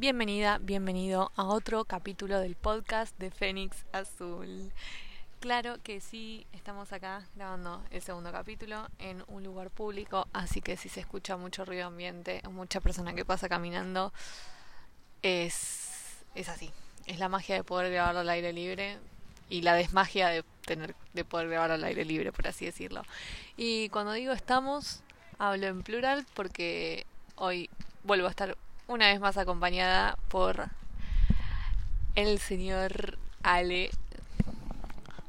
Bienvenida, bienvenido a otro capítulo del podcast de Fénix Azul. Claro que sí, estamos acá grabando el segundo capítulo en un lugar público, así que si se escucha mucho ruido ambiente o mucha persona que pasa caminando, es, es así. Es la magia de poder grabarlo al aire libre y la desmagia de tener de poder grabar al aire libre, por así decirlo. Y cuando digo estamos, hablo en plural porque hoy vuelvo a estar una vez más acompañada por el señor Ale.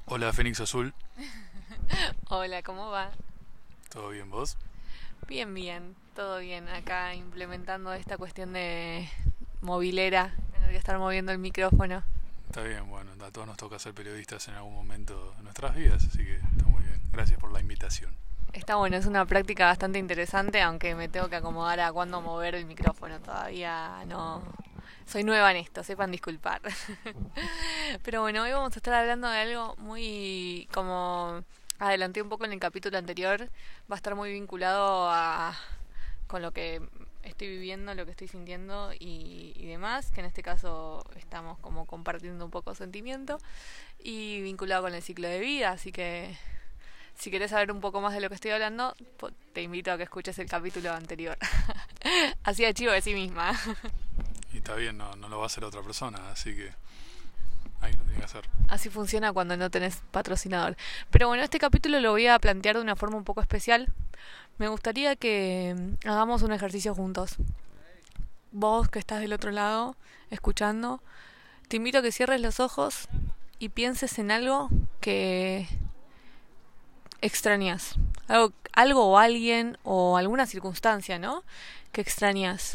Hola, Fénix Azul. Hola, ¿cómo va? ¿Todo bien vos? Bien, bien, todo bien. Acá implementando esta cuestión de movilera, tener que estar moviendo el micrófono. Está bien, bueno, a todos nos toca ser periodistas en algún momento de nuestras vidas, así que está muy bien. Gracias por la invitación. Está bueno, es una práctica bastante interesante, aunque me tengo que acomodar a cuándo mover el micrófono. Todavía no. Soy nueva en esto, sepan disculpar. Pero bueno, hoy vamos a estar hablando de algo muy. como adelanté un poco en el capítulo anterior, va a estar muy vinculado a. con lo que estoy viviendo, lo que estoy sintiendo y, y demás, que en este caso estamos como compartiendo un poco sentimiento y vinculado con el ciclo de vida, así que si quieres saber un poco más de lo que estoy hablando, te invito a que escuches el capítulo anterior. así de chivo de sí misma. y está bien, no, no lo va a hacer otra persona, así que ahí lo tiene que hacer. Así funciona cuando no tenés patrocinador. Pero bueno, este capítulo lo voy a plantear de una forma un poco especial. Me gustaría que mm, hagamos un ejercicio juntos. Vos que estás del otro lado, escuchando, te invito a que cierres los ojos y pienses en algo que extrañas. Algo, algo o alguien o alguna circunstancia, ¿no? Que extrañas.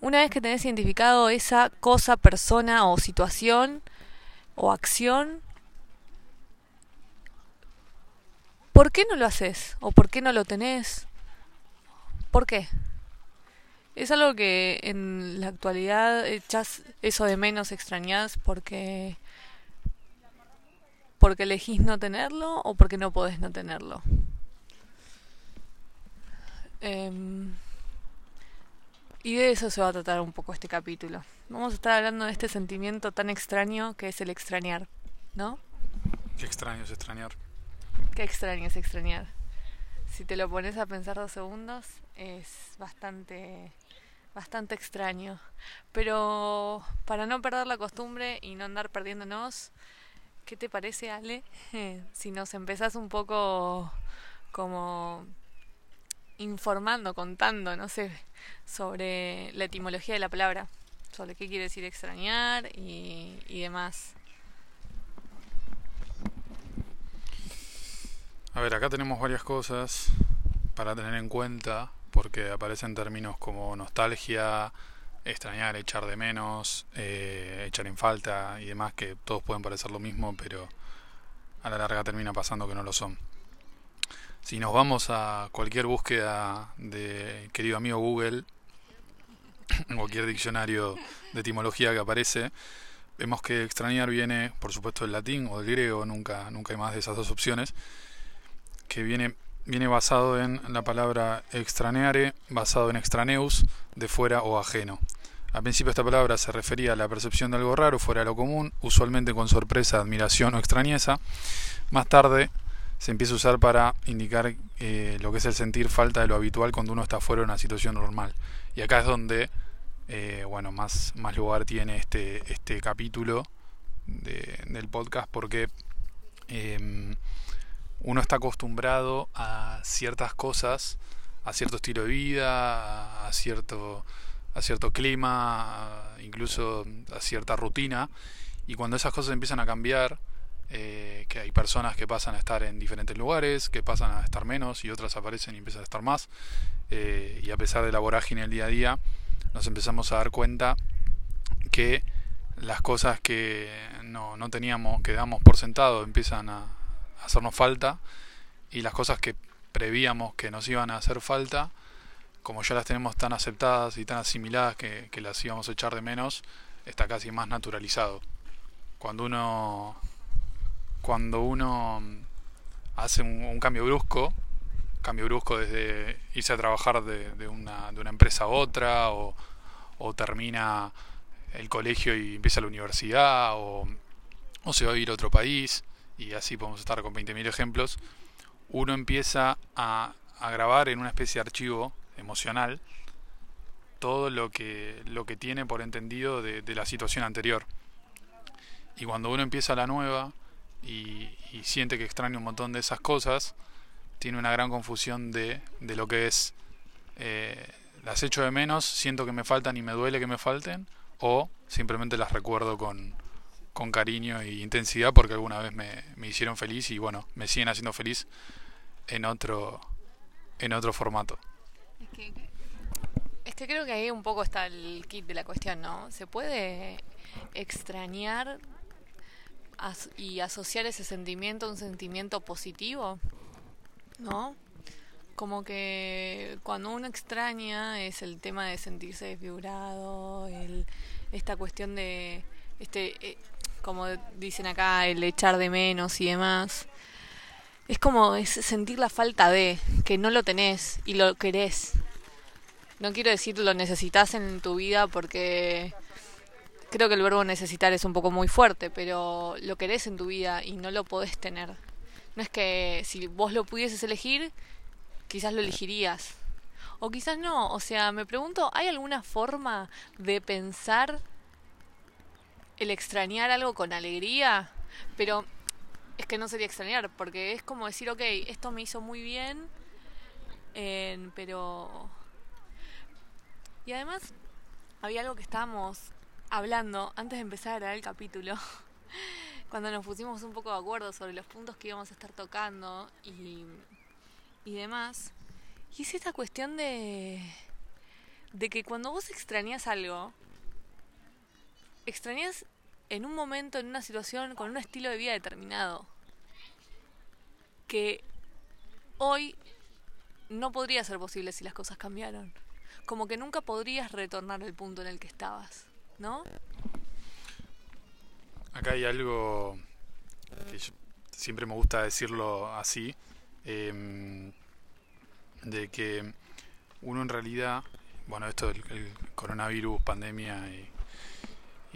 Una vez que tenés identificado esa cosa, persona o situación o acción, ¿por qué no lo haces? ¿O por qué no lo tenés? ¿Por qué? Es algo que en la actualidad echas eso de menos, extrañas porque porque elegís no tenerlo o porque no podés no tenerlo. Eh, y de eso se va a tratar un poco este capítulo. Vamos a estar hablando de este sentimiento tan extraño que es el extrañar, ¿no? Qué extraño es extrañar. Qué extraño es extrañar. Si te lo pones a pensar dos segundos, es bastante bastante extraño. Pero para no perder la costumbre y no andar perdiéndonos, ¿Qué te parece, Ale? si nos empezás un poco como informando, contando, no sé, sobre la etimología de la palabra, sobre qué quiere decir extrañar y demás. A ver, acá tenemos varias cosas para tener en cuenta, porque aparecen términos como nostalgia, extrañar, echar de menos, eh, echar en falta y demás, que todos pueden parecer lo mismo, pero a la larga termina pasando que no lo son. Si nos vamos a cualquier búsqueda de querido amigo Google, en cualquier diccionario de etimología que aparece, vemos que extrañar viene, por supuesto, del latín o del griego, nunca, nunca hay más de esas dos opciones, que viene viene basado en la palabra extraneare, basado en extraneus, de fuera o ajeno. Al principio esta palabra se refería a la percepción de algo raro fuera de lo común, usualmente con sorpresa, admiración o extrañeza. Más tarde se empieza a usar para indicar eh, lo que es el sentir falta de lo habitual cuando uno está fuera de una situación normal. Y acá es donde eh, bueno, más, más lugar tiene este, este capítulo de, del podcast porque em, uno está acostumbrado a ciertas cosas, a cierto estilo de vida, a cierto, a cierto clima, incluso a cierta rutina, y cuando esas cosas empiezan a cambiar, eh, que hay personas que pasan a estar en diferentes lugares, que pasan a estar menos y otras aparecen y empiezan a estar más, eh, y a pesar de la vorágine del día a día, nos empezamos a dar cuenta que las cosas que no, teníamos, que damos por sentado, empiezan a, hacernos falta y las cosas que prevíamos que nos iban a hacer falta, como ya las tenemos tan aceptadas y tan asimiladas que, las íbamos a echar de menos, está casi más naturalizado. Cuando uno cuando uno hace un, cambio brusco, cambio brusco desde irse a trabajar de, una, de una empresa a otra o, termina el colegio y empieza la universidad, o, o se va a ir a otro país, y así podemos estar con 20.000 ejemplos, uno empieza a, a grabar en una especie de archivo emocional todo lo que, lo que tiene por entendido de, la situación anterior. Y cuando uno empieza la nueva y, y, siente que extraña un montón de esas cosas, tiene una gran confusión de, de lo que es eh, las echo de menos, siento que me faltan y me duele que me falten, o simplemente las recuerdo con, con cariño e intensidad porque alguna vez me, me hicieron feliz y bueno, me siguen haciendo feliz en otro, en otro formato. Que, es que creo que ahí un poco está el kit de la cuestión, ¿no? Se puede extrañar y asociar ese sentimiento a un sentimiento positivo, ¿no? Como que cuando uno extraña es el tema de sentirse desfigurado, el, esta cuestión de, este, eh, como dicen acá, el echar de menos y demás. Es como es sentir la falta de, que no lo tenés y lo querés. No quiero decir lo necesitas en tu vida porque creo que el verbo necesitar es un poco muy fuerte, pero lo querés en tu vida y no lo podés tener. No es que si vos lo pudieses elegir, quizás lo elegirías. O quizás no. O sea, me pregunto, ¿hay alguna forma de pensar el extrañar algo con alegría? Pero es que no sería extrañar, porque es como decir, ok, esto me hizo muy bien, eh, pero... Y además, había algo que estábamos hablando antes de empezar a grabar el capítulo, cuando nos pusimos un poco de acuerdo sobre los puntos que íbamos a estar tocando y, y demás. Y es esta cuestión de, de que cuando vos extrañas algo, extrañas en un momento, en una situación, con un estilo de vida determinado, que hoy no podría ser posible si las cosas cambiaron. Como que nunca podrías retornar al punto en el que estabas, ¿no? Acá hay algo que siempre me gusta decirlo así, eh, de que uno en realidad, bueno, esto del el coronavirus, pandemia y,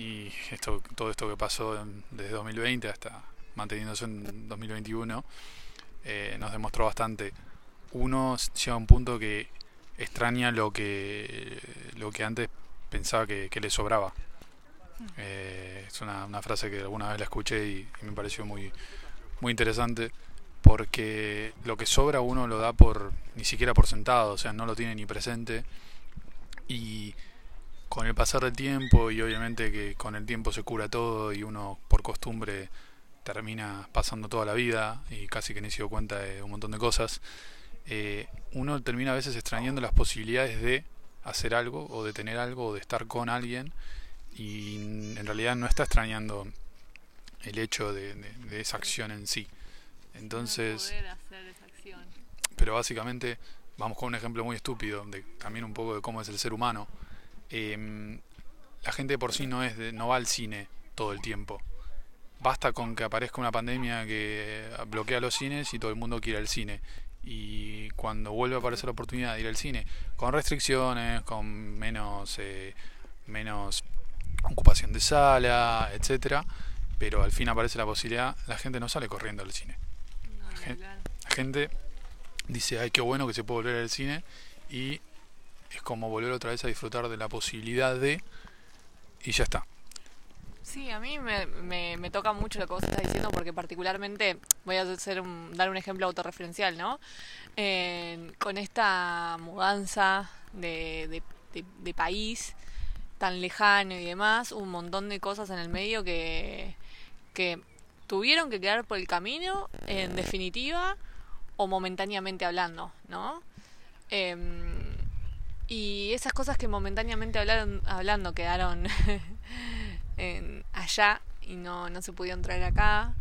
y esto, todo esto que pasó desde 2020 hasta manteniéndose en 2021, eh, nos demostró bastante. Uno llega a un punto que extraña lo que, lo que antes pensaba que, que le sobraba. Eh, es una, una, frase que alguna vez la escuché y, y, me pareció muy, muy interesante porque lo que sobra uno lo da por ni siquiera por sentado, o sea, no lo tiene ni presente y con el pasar del tiempo y obviamente que con el tiempo se cura todo y uno por costumbre termina pasando toda la vida y casi que ni se dio cuenta de un montón de cosas, eh, uno termina a veces extrañando las posibilidades de hacer algo o de tener algo o de estar con alguien y en realidad no está extrañando el hecho de, de, de esa acción en sí. Entonces, pero básicamente vamos con un ejemplo muy estúpido, de, también un poco de cómo es el ser humano. Eh, la gente por sí no es de, no va al cine todo el tiempo. Basta con que aparezca una pandemia que bloquea los cines y todo el mundo quiere ir al cine. Y cuando vuelve a aparecer la oportunidad de ir al cine, con restricciones, con menos eh, menos ocupación de sala, etcétera, pero al fin aparece la posibilidad, la gente no sale corriendo al cine. La gente, la gente dice, ay, qué bueno que se puede volver al cine y es como volver otra vez a disfrutar de la posibilidad de y ya está. Sí, a mí me, me, me, toca mucho lo que vos estás diciendo porque particularmente voy a hacer un, dar un ejemplo autorreferencial, ¿no? Con esta mudanza de, de, país tan lejano y demás, un montón de cosas en el medio que, que tuvieron que quedar por el camino, en definitiva, o momentáneamente hablando, ¿no? Eh, y esas cosas que momentáneamente hablaron, hablando quedaron en, allá y no, no se pudieron traer acá,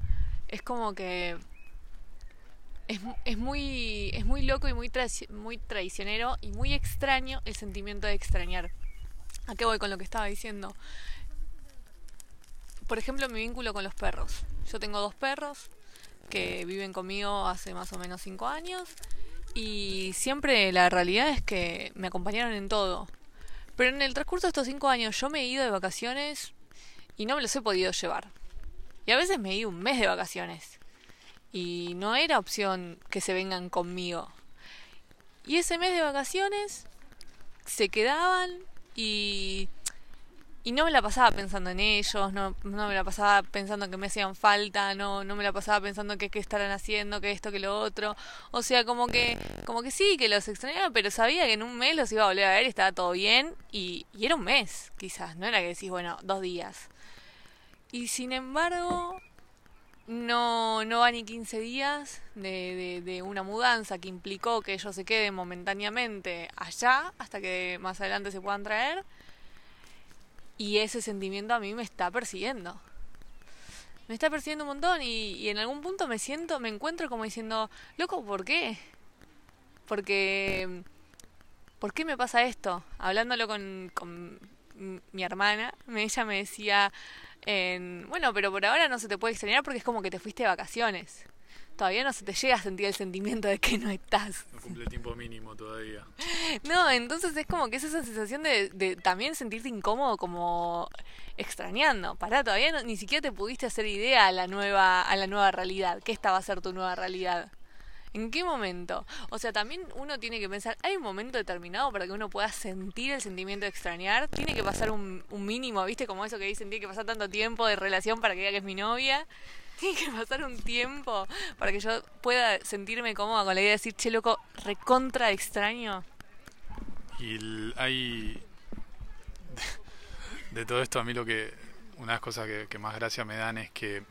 es como que es, es, muy, es muy loco y muy, tra muy traicionero y muy extraño el sentimiento de extrañar. ¿A qué voy con lo que estaba diciendo? Por ejemplo, mi vínculo con los perros. Yo tengo dos perros que viven conmigo hace más o menos cinco años y siempre la realidad es que me acompañaron en todo. Pero en el transcurso de estos cinco años yo me he ido de vacaciones y no me los he podido llevar. Y a veces me ido un mes de vacaciones. Y no era opción que se vengan conmigo. Y ese mes de vacaciones se quedaban y y no me la pasaba pensando en ellos, no, no me la pasaba pensando que me hacían falta, no, no me la pasaba pensando que qué estarán haciendo, que esto, que lo otro. O sea, como que, como que sí, que los extrañaba, pero sabía que en un mes los iba a volver a ver estaba todo bien. Y, y era un mes, quizás, no era que decís, bueno, dos días. Y sin embargo, no, no va ni 15 días de, de, de, una mudanza que implicó que ellos se queden momentáneamente allá hasta que más adelante se puedan traer. Y ese sentimiento a mí me está persiguiendo. Me está persiguiendo un montón y, y, en algún punto me siento, me encuentro como diciendo, loco, ¿por qué? Porque, ¿por qué me pasa esto? Hablándolo con, con mi hermana, ella me decía, en, bueno, pero por ahora no se te puede extrañar porque es como que te fuiste de vacaciones todavía no se te llega a sentir el sentimiento de que no estás. No cumple tiempo mínimo todavía. No, entonces es como que es esa sensación de, de también sentirte incómodo como extrañando. Pará, todavía no, ni siquiera te pudiste hacer idea a la nueva a la nueva realidad. ¿Qué esta va a ser tu nueva realidad? ¿En qué momento? O sea, también uno tiene que pensar, ¿hay un momento determinado para que uno pueda sentir el sentimiento de extrañar? Tiene que pasar un, mínimo, ¿viste? Como eso que dicen, tiene que pasar tanto tiempo de relación para que diga que es mi novia. Tiene que pasar un tiempo para que yo pueda sentirme cómoda con la idea de decir, che, loco, recontra extraño. Y el, hay. De, de, todo esto, a mí lo que. Una de las cosas que, que más gracia me dan es que.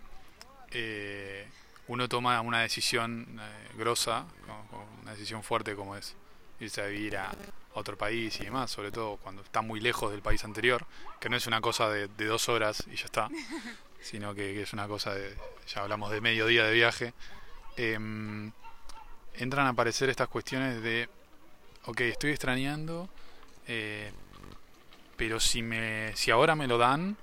Eh, uno toma una decisión eh, grosa, una decisión fuerte como es irse a vivir a otro país y demás, sobre todo cuando está muy lejos del país anterior, que no es una cosa de, de dos horas y ya está, sino que, que, es una cosa de, ya hablamos de medio día de viaje, eh, entran a aparecer estas cuestiones de, ok, estoy extrañando, eh, pero si, me, si ahora me lo dan,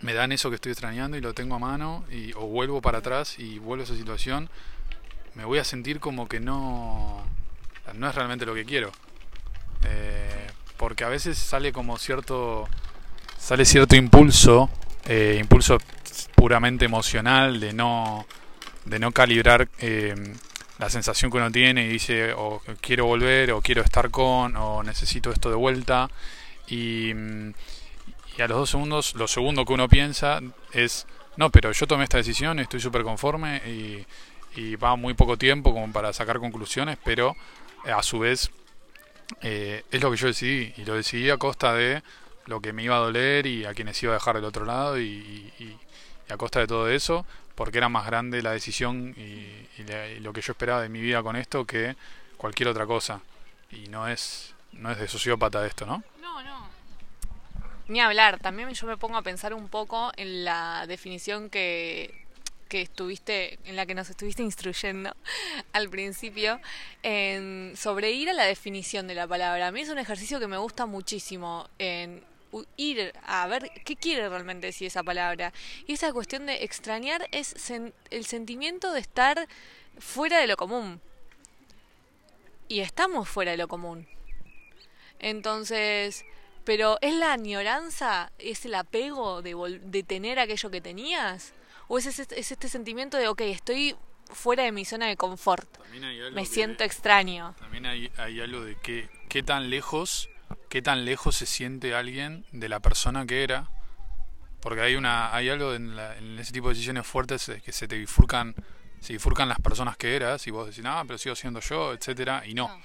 me dan eso que estoy extrañando y lo tengo a mano, y, o vuelvo para atrás y vuelvo a esa situación, me voy a sentir como que no, no es realmente lo que quiero. Eh, porque a veces sale como cierto, sale cierto impulso, eh, impulso puramente emocional de no, de no calibrar eh, la sensación que uno tiene y dice o quiero volver o quiero estar con o necesito esto de vuelta y, y a los dos segundos lo segundo que uno piensa es no pero yo tomé esta decisión estoy súper conforme y, y va muy poco tiempo como para sacar conclusiones pero a su vez eh, es lo que yo decidí y lo decidí a costa de lo que me iba a doler y a quienes iba a dejar del otro lado y, y, a costa de todo eso porque era más grande la decisión y, y, lo que yo esperaba de mi vida con esto que cualquier otra cosa. Y no es no es de sociópata esto no no no ni hablar también yo me pongo a pensar un poco en la definición que que estuviste, en la que nos estuviste instruyendo al principio, en, sobre ir a la definición de la palabra. A mí es un ejercicio que me gusta muchísimo, en ir a ver qué quiere realmente decir esa palabra. Y esa cuestión de extrañar es sen el sentimiento de estar fuera de lo común. Y estamos fuera de lo común. Entonces, pero ¿es la añoranza? ¿Es el apego de, de tener aquello que tenías? ¿O es, ese, es este sentimiento de, ok, estoy fuera de mi zona de confort? Me siento extraño. También hay, hay algo de que, qué tan lejos, qué tan lejos se siente alguien de la persona que era. Porque hay una, hay algo en, la, en ese tipo de decisiones fuertes que se te bifurcan, se bifurcan las personas que eras y vos decís, ah, pero sigo siendo yo, etcétera, y no. no.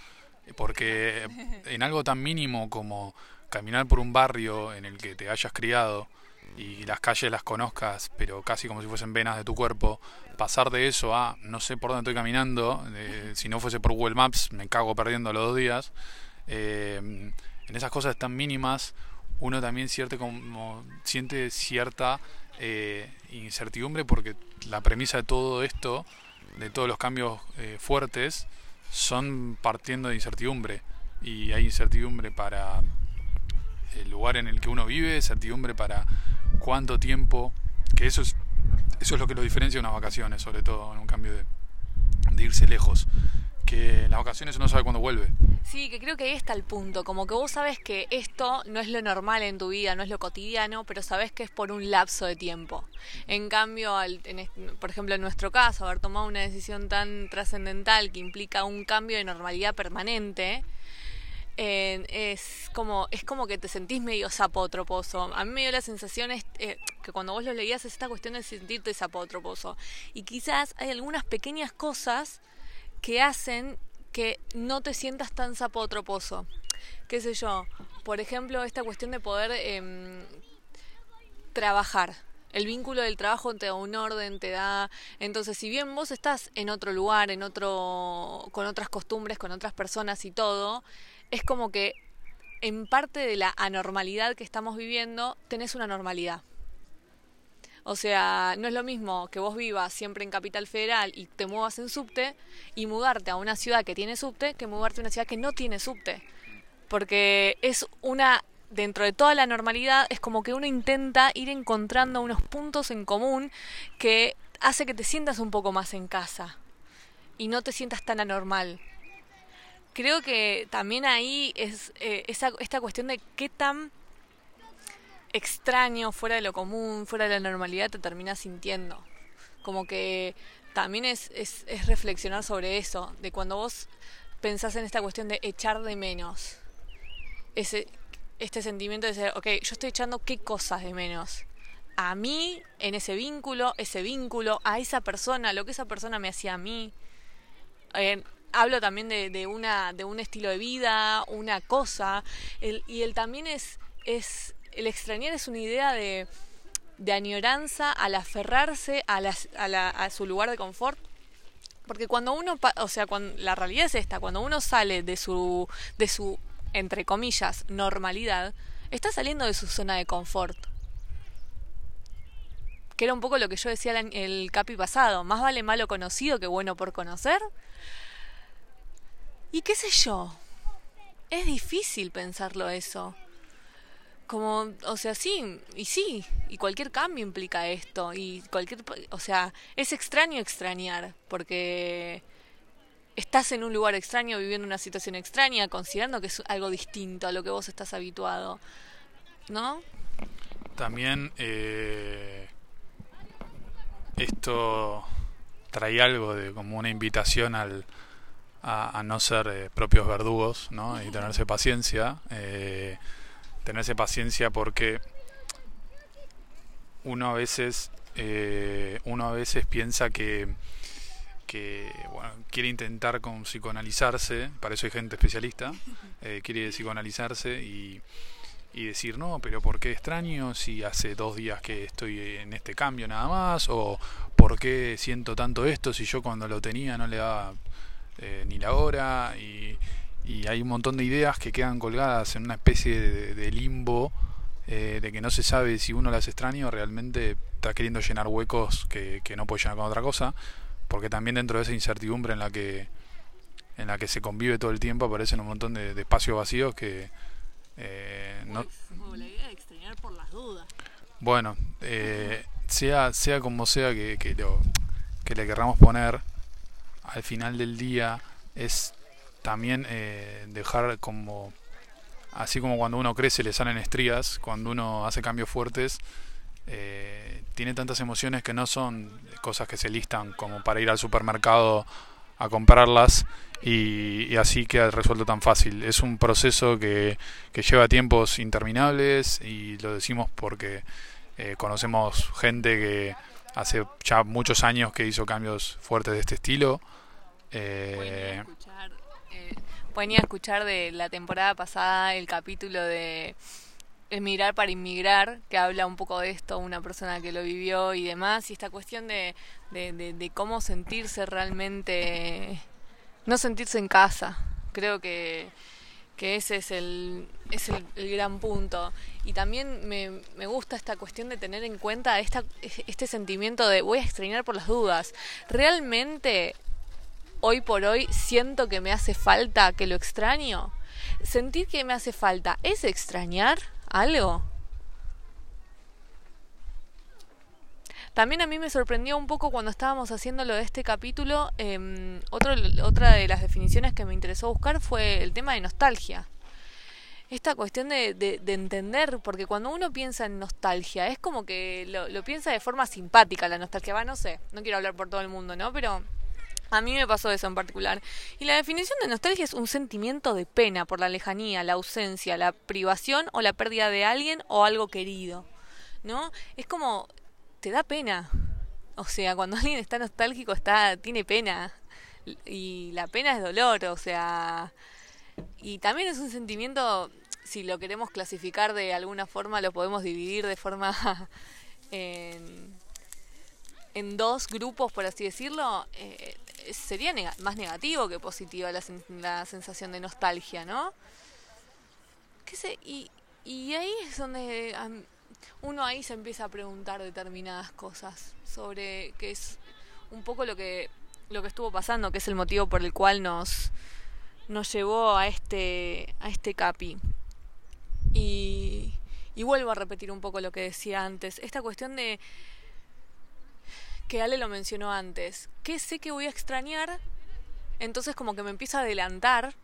Porque en algo tan mínimo como caminar por un barrio en el que te hayas criado, y las calles las conozcas, pero casi como si fuesen venas de tu cuerpo, pasar de eso a no sé por dónde estoy caminando, eh, si no fuese por Google Maps me cago perdiendo los dos días, eh, en esas cosas tan mínimas uno también siente, como, siente cierta eh, incertidumbre porque la premisa de todo esto, de todos los cambios fuertes, son partiendo de incertidumbre. Y hay incertidumbre para el lugar en el que uno vive, certidumbre para cuánto tiempo, que eso es, eso es lo que lo diferencia de unas vacaciones, sobre todo en un cambio de, irse lejos, que en las vacaciones uno sabe cuándo vuelve. Sí, que creo que ahí está el punto, como que vos sabes que esto no es lo normal en tu vida, no es lo cotidiano, pero sabes que es por un lapso de tiempo. En cambio, por ejemplo, en nuestro caso, haber tomado una decisión tan trascendental que implica un cambio de normalidad permanente, eh, es como es como que te sentís medio sapótroposo. A mí me dio la sensación eh, que cuando vos lo leías es esta cuestión de sentirte sapótroposo. Y quizás hay algunas pequeñas cosas que hacen que no te sientas tan sapótroposo. ¿Qué sé yo? Por ejemplo, esta cuestión de poder em, trabajar. El vínculo del trabajo te da un orden, te da... Entonces, si bien vos estás en otro lugar, en otro... con otras costumbres, con otras personas y todo, es como que en parte de la anormalidad que estamos viviendo, tenés una normalidad. O sea, no es lo mismo que vos vivas siempre en Capital Federal y te muevas en subte y mudarte a una ciudad que tiene subte que mudarte a una ciudad que no tiene subte. Porque es una, dentro de toda la normalidad, es como que uno intenta ir encontrando unos puntos en común que hace que te sientas un poco más en casa y no te sientas tan anormal. Creo que también ahí es eh, esta cuestión de qué tan extraño, fuera de lo común, fuera de la normalidad, te terminas sintiendo. Como que también es, es, es reflexionar sobre eso, de cuando vos pensás en esta cuestión de echar de menos. Ese, este sentimiento de ser, ok, yo estoy echando qué cosas de menos. A mí, en ese vínculo, ese vínculo, a esa persona, lo que esa persona me hacía a mí. Eh, hablo también de, una, de un estilo de vida, una cosa. El, y él también es, es el extrañar es una idea de, de añoranza al aferrarse a, a, su lugar de confort. Porque cuando uno, o sea, cuando, la realidad es esta, cuando uno sale de su, de su, entre comillas, normalidad, está saliendo de su zona de confort. Que era un poco lo que yo decía el, el capi pasado, más vale malo conocido que bueno por conocer. Y qué sé yo, es difícil pensarlo eso como, o sea, sí, y sí, y cualquier cambio implica esto, y cualquier, o sea, es extraño extrañar, porque estás en un lugar extraño, viviendo una situación extraña, considerando que es algo distinto a lo que vos estás habituado, ¿no? También eh, esto trae algo de como una invitación al, a, no ser eh, propios verdugos, ¿no? Y tenerse paciencia. Eh, tenerse paciencia porque uno a veces eh, uno a veces piensa que que bueno, quiere intentar con psicoanalizarse, para eso hay gente especialista, eh, quiere psicoanalizarse y, y decir, no, pero ¿por qué extraño si hace dos días que estoy en este cambio nada más? ¿O por qué siento tanto esto si yo cuando lo tenía no le daba eh, ni la hora? Y, y hay un montón de ideas que quedan colgadas en una especie de, limbo eh, de que no se sabe si uno las extraña o realmente está queriendo llenar huecos que, no puede llenar con otra cosa porque también dentro de esa incertidumbre en la que en la que se convive todo el tiempo aparecen un montón de, espacios vacíos que eh, no la idea de extrañar por las dudas bueno eh, sea sea como sea que, que lo que le querramos poner al final del día es también eh, dejar como así como cuando uno crece le salen estrías cuando uno hace cambios fuertes eh, tiene tantas emociones que no son cosas que se listan como para ir al supermercado a comprarlas y, así queda resuelto tan fácil. Es un proceso que, que lleva tiempos interminables y lo decimos porque eh, conocemos gente que hace ya muchos años que hizo cambios fuertes de este estilo. Eh, Pueden ir a escuchar de la temporada pasada el capítulo de Emigrar para Inmigrar, que habla un poco de esto, una persona que lo vivió y demás, y esta cuestión de, de, cómo sentirse realmente, no sentirse en casa. Creo que, que ese es el, es el, gran punto. Y también me, me, gusta esta cuestión de tener en cuenta esta, este sentimiento de voy a extrañar por las dudas. Realmente hoy por hoy siento que me hace falta, que lo extraño. Sentir que me hace falta, ¿es extrañar algo? También a mí me sorprendió un poco cuando estábamos haciendo lo de este capítulo, eh, otro, otra de las definiciones que me interesó buscar fue el tema de nostalgia. Esta cuestión de, de, de entender, porque cuando uno piensa en nostalgia, es como que lo, lo piensa de forma simpática la nostalgia, va, no sé, no quiero hablar por todo el mundo, ¿no? Pero a mí me pasó eso en particular. Y la definición de nostalgia es un sentimiento de pena por la lejanía, la ausencia, la privación o la pérdida de alguien o algo querido. ¿No? Es como te da pena. O sea, cuando alguien está nostálgico está tiene pena y la pena es dolor, o sea, y también es un sentimiento si lo queremos clasificar de alguna forma lo podemos dividir de forma en, dos grupos, por así decirlo, eh, sería más negativo que positiva la, sen la sensación de nostalgia, ¿no? ¿Qué sé? Y, y ahí es donde uno ahí se empieza a preguntar determinadas cosas sobre qué es un poco lo que lo que estuvo pasando, que es el motivo por el cual nos nos llevó a este a este capi. Y y vuelvo a repetir un poco lo que decía antes, esta cuestión de que Ale lo mencionó antes, que sé que voy a extrañar, entonces como que me empieza a adelantar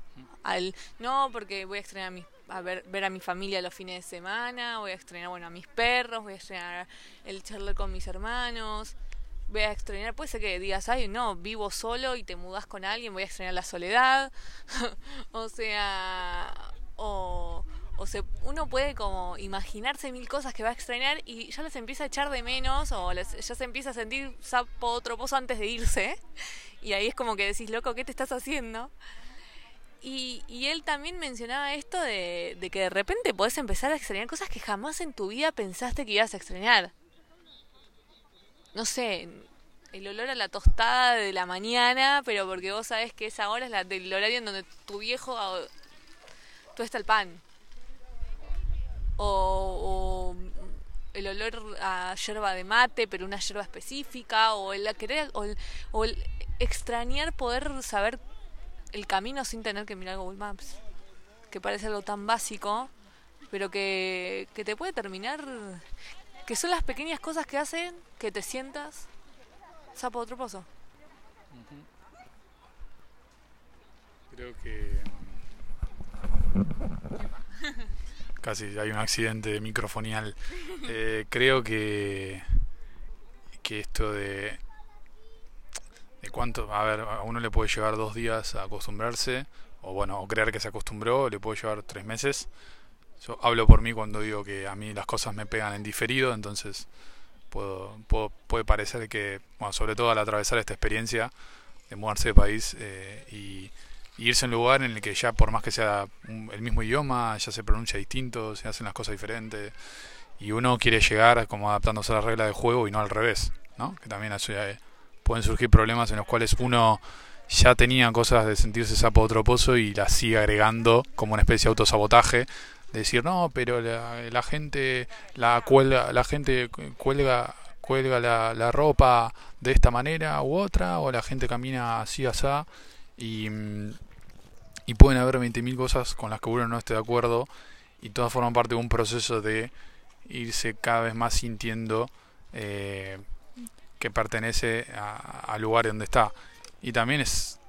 al no porque voy a extrañar a mi a ver, ver a mi familia los fines de semana, voy a extrañar bueno a mis perros, voy a extrañar el charlar con mis hermanos, voy a extrañar, puede ser que digas, ay no, vivo solo y te mudas con alguien, voy a extrañar la soledad, o sea, o, o se, uno puede como imaginarse mil cosas que va a extrañar y ya las empieza a echar de menos o les, ya se empieza a sentir sapo otro pozo antes de irse y ahí es como que decís, loco, ¿qué te estás haciendo? Y, y él también mencionaba esto de, que de repente podés empezar a extrañar cosas que jamás en tu vida pensaste que ibas a extrañar. No sé, el olor a la tostada de la mañana, pero porque vos sabés que esa hora es la del horario en donde tu viejo tuesta el pan o, el olor a yerba de mate, pero una yerba específica, o el o el, o el extrañar poder saber el camino sin tener que mirar Google Maps, que parece algo tan básico, pero que, que te puede terminar, que son las pequeñas cosas que hacen que te sientas sapo otro pozo. Creo que casi hay un accidente microfonial. Eh, creo que, que esto de cuánto, a ver, a uno le puede llevar dos días a acostumbrarse, o bueno, o creer que se acostumbró, le puede llevar tres meses. Yo hablo por mí cuando digo que a mí las cosas me pegan en diferido, entonces puedo, puedo puede parecer que, bueno, sobre todo al atravesar esta experiencia de mudarse de país eh, y irse a un lugar en el que ya por más que sea el mismo idioma, ya se pronuncia distinto, se hacen las cosas diferentes y uno quiere llegar como adaptándose a la regla del juego y no al revés, ¿no? Que también eh, pueden surgir problemas en los cuales uno ya tenía cosas de sentirse sapo otro pozo y las sigue agregando como una especie de autosabotaje de decir no pero la, la gente la cuelga la gente cuelga cuelga la, ropa de esta manera u otra o la gente camina así así y y pueden haber 20.000 cosas con las que uno no esté de acuerdo y todas forman parte de un proceso de irse cada vez más sintiendo eh, que pertenece al lugar donde está. Y también es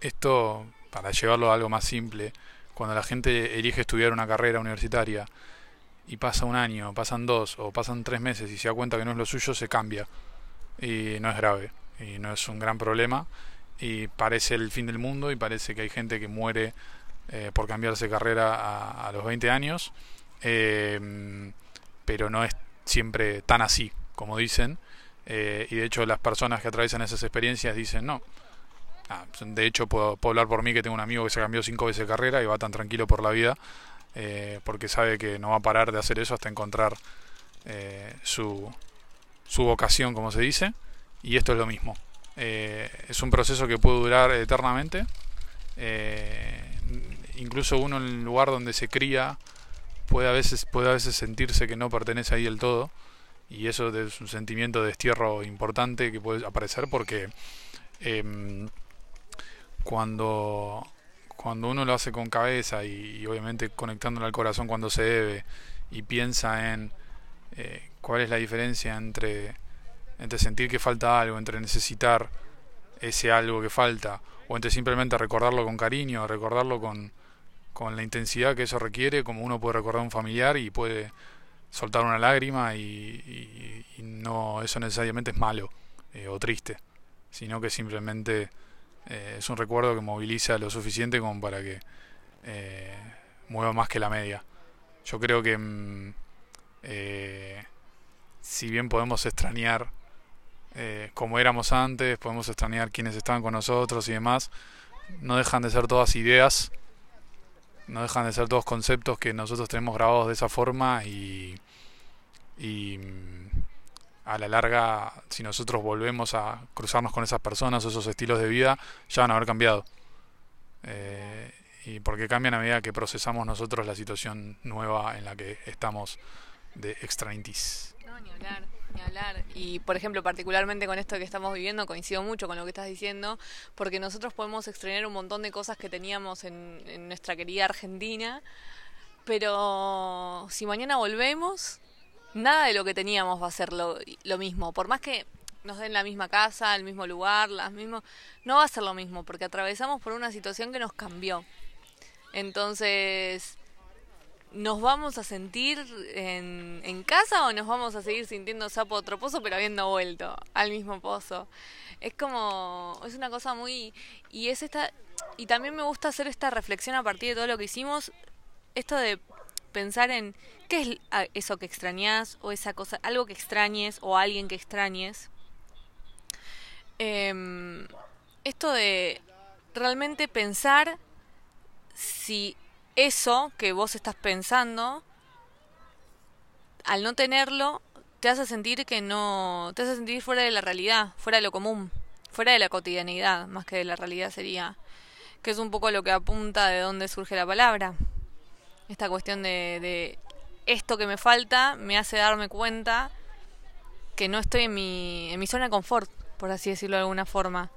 esto, para llevarlo a algo más simple, cuando la gente elige estudiar una carrera universitaria y pasa un año, pasan dos o pasan tres meses y se da cuenta que no es lo suyo, se cambia. Y no es grave y no es un gran problema y parece el fin del mundo y parece que hay gente que muere eh, por cambiarse carrera a, a los 20 años, eh, pero no es siempre tan así como dicen. Eh, y de hecho las personas que atraviesan esas experiencias dicen no. Ah, de hecho puedo, puedo, hablar por mí que tengo un amigo que se cambió cinco veces de carrera y va tan tranquilo por la vida eh, porque sabe que no va a parar de hacer eso hasta encontrar eh, su, su vocación, como se dice. Y esto es lo mismo. Eh, es un proceso que puede durar eternamente. Eh, incluso uno en el lugar donde se cría puede a veces puede a veces sentirse que no pertenece ahí del todo y eso es un sentimiento de destierro importante que puede aparecer porque eh, cuando cuando uno lo hace con cabeza y, y, obviamente conectándolo al corazón cuando se debe y piensa en eh, cuál es la diferencia entre entre sentir que falta algo, entre necesitar ese algo que falta, o entre simplemente recordarlo con cariño, recordarlo con, con la intensidad que eso requiere, como uno puede recordar a un familiar y puede soltar una lágrima y, no eso necesariamente es malo eh, o triste, sino que simplemente eh, es un recuerdo que moviliza lo suficiente como para que eh, mueva más que la media. Yo creo que mm, si bien podemos extrañar como éramos antes, podemos extrañar quienes estaban con nosotros y demás, no dejan de ser todas ideas no dejan de ser todos conceptos que nosotros tenemos grabados de esa forma y, y mm, a la larga, si nosotros volvemos a cruzarnos con esas personas o esos estilos de vida, ya van a haber cambiado. Eh, y porque cambian a medida que procesamos nosotros la situación nueva en la que estamos de hablar, Y por ejemplo, particularmente con esto que estamos viviendo, coincido mucho con lo que estás diciendo, porque nosotros podemos extrañar un montón de cosas que teníamos en, en nuestra querida Argentina, pero si mañana volvemos, nada de lo que teníamos va a ser lo, lo mismo. Por más que nos den la misma casa, el mismo lugar, las mismas, no va a ser lo mismo, porque atravesamos por una situación que nos cambió. Entonces, ¿nos vamos a sentir en, en casa o nos vamos a seguir sintiendo sapo otro pozo, pero habiendo vuelto al mismo pozo? Es como, es una cosa muy, y es esta, y también me gusta hacer esta reflexión a partir de todo lo que hicimos, esto de pensar en qué es eso que extrañas o esa cosa, algo que extrañes o alguien que extrañes. Em, esto de realmente pensar si eso que vos estás pensando, al no tenerlo, te hace sentir que no, te hace sentir fuera de la realidad, fuera de lo común, fuera de la cotidianidad, más que de la realidad sería, que es un poco lo que apunta de dónde surge la palabra esta cuestión de, de esto que me falta me hace darme cuenta que no estoy en mi, en mi zona de confort, por así decirlo de alguna forma.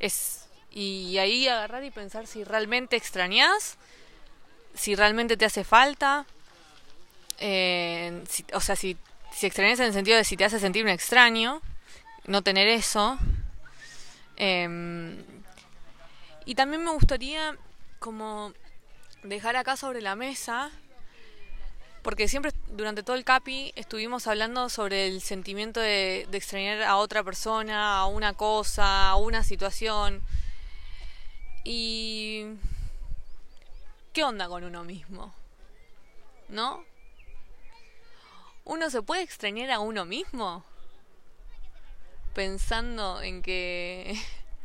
Es, y ahí agarrar y pensar si realmente extrañas, si realmente te hace falta, eh, o sea, si, si extrañas en el sentido de si te hace sentir un extraño, no tener eso. Em, y también me gustaría como dejar acá sobre la mesa, porque siempre durante todo el CAPI estuvimos hablando sobre el sentimiento de, extrañar a otra persona, a una cosa, a una situación. Y... ¿Qué onda con uno mismo? ¿No? ¿Uno se puede extrañar a uno mismo? Pensando en que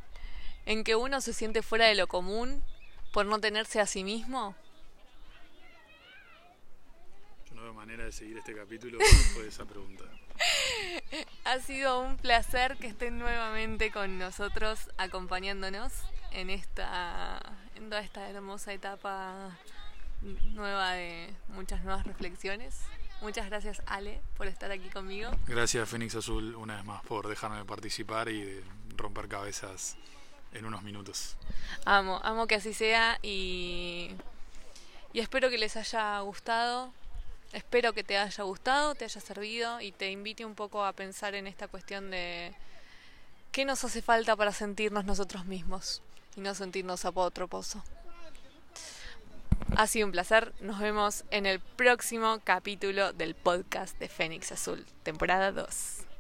en que uno se siente fuera de lo común por no tenerse a sí mismo? no veo manera de seguir este capítulo después de esa pregunta. Ha sido un placer que estén nuevamente con nosotros acompañándonos en esta en toda esta hermosa etapa nueva de muchas nuevas reflexiones. Muchas gracias Ale por estar aquí conmigo. Gracias Fénix Azul una vez más por dejarme participar y romper cabezas en unos minutos. Amo, amo que así sea y, y espero que les haya gustado. Espero que te haya gustado, te haya servido y te invite un poco a pensar en esta cuestión de qué nos hace falta para sentirnos nosotros mismos y no sentirnos a otro pozo. Ha sido un placer. Nos vemos en el próximo capítulo del podcast de Fénix Azul, temporada 2.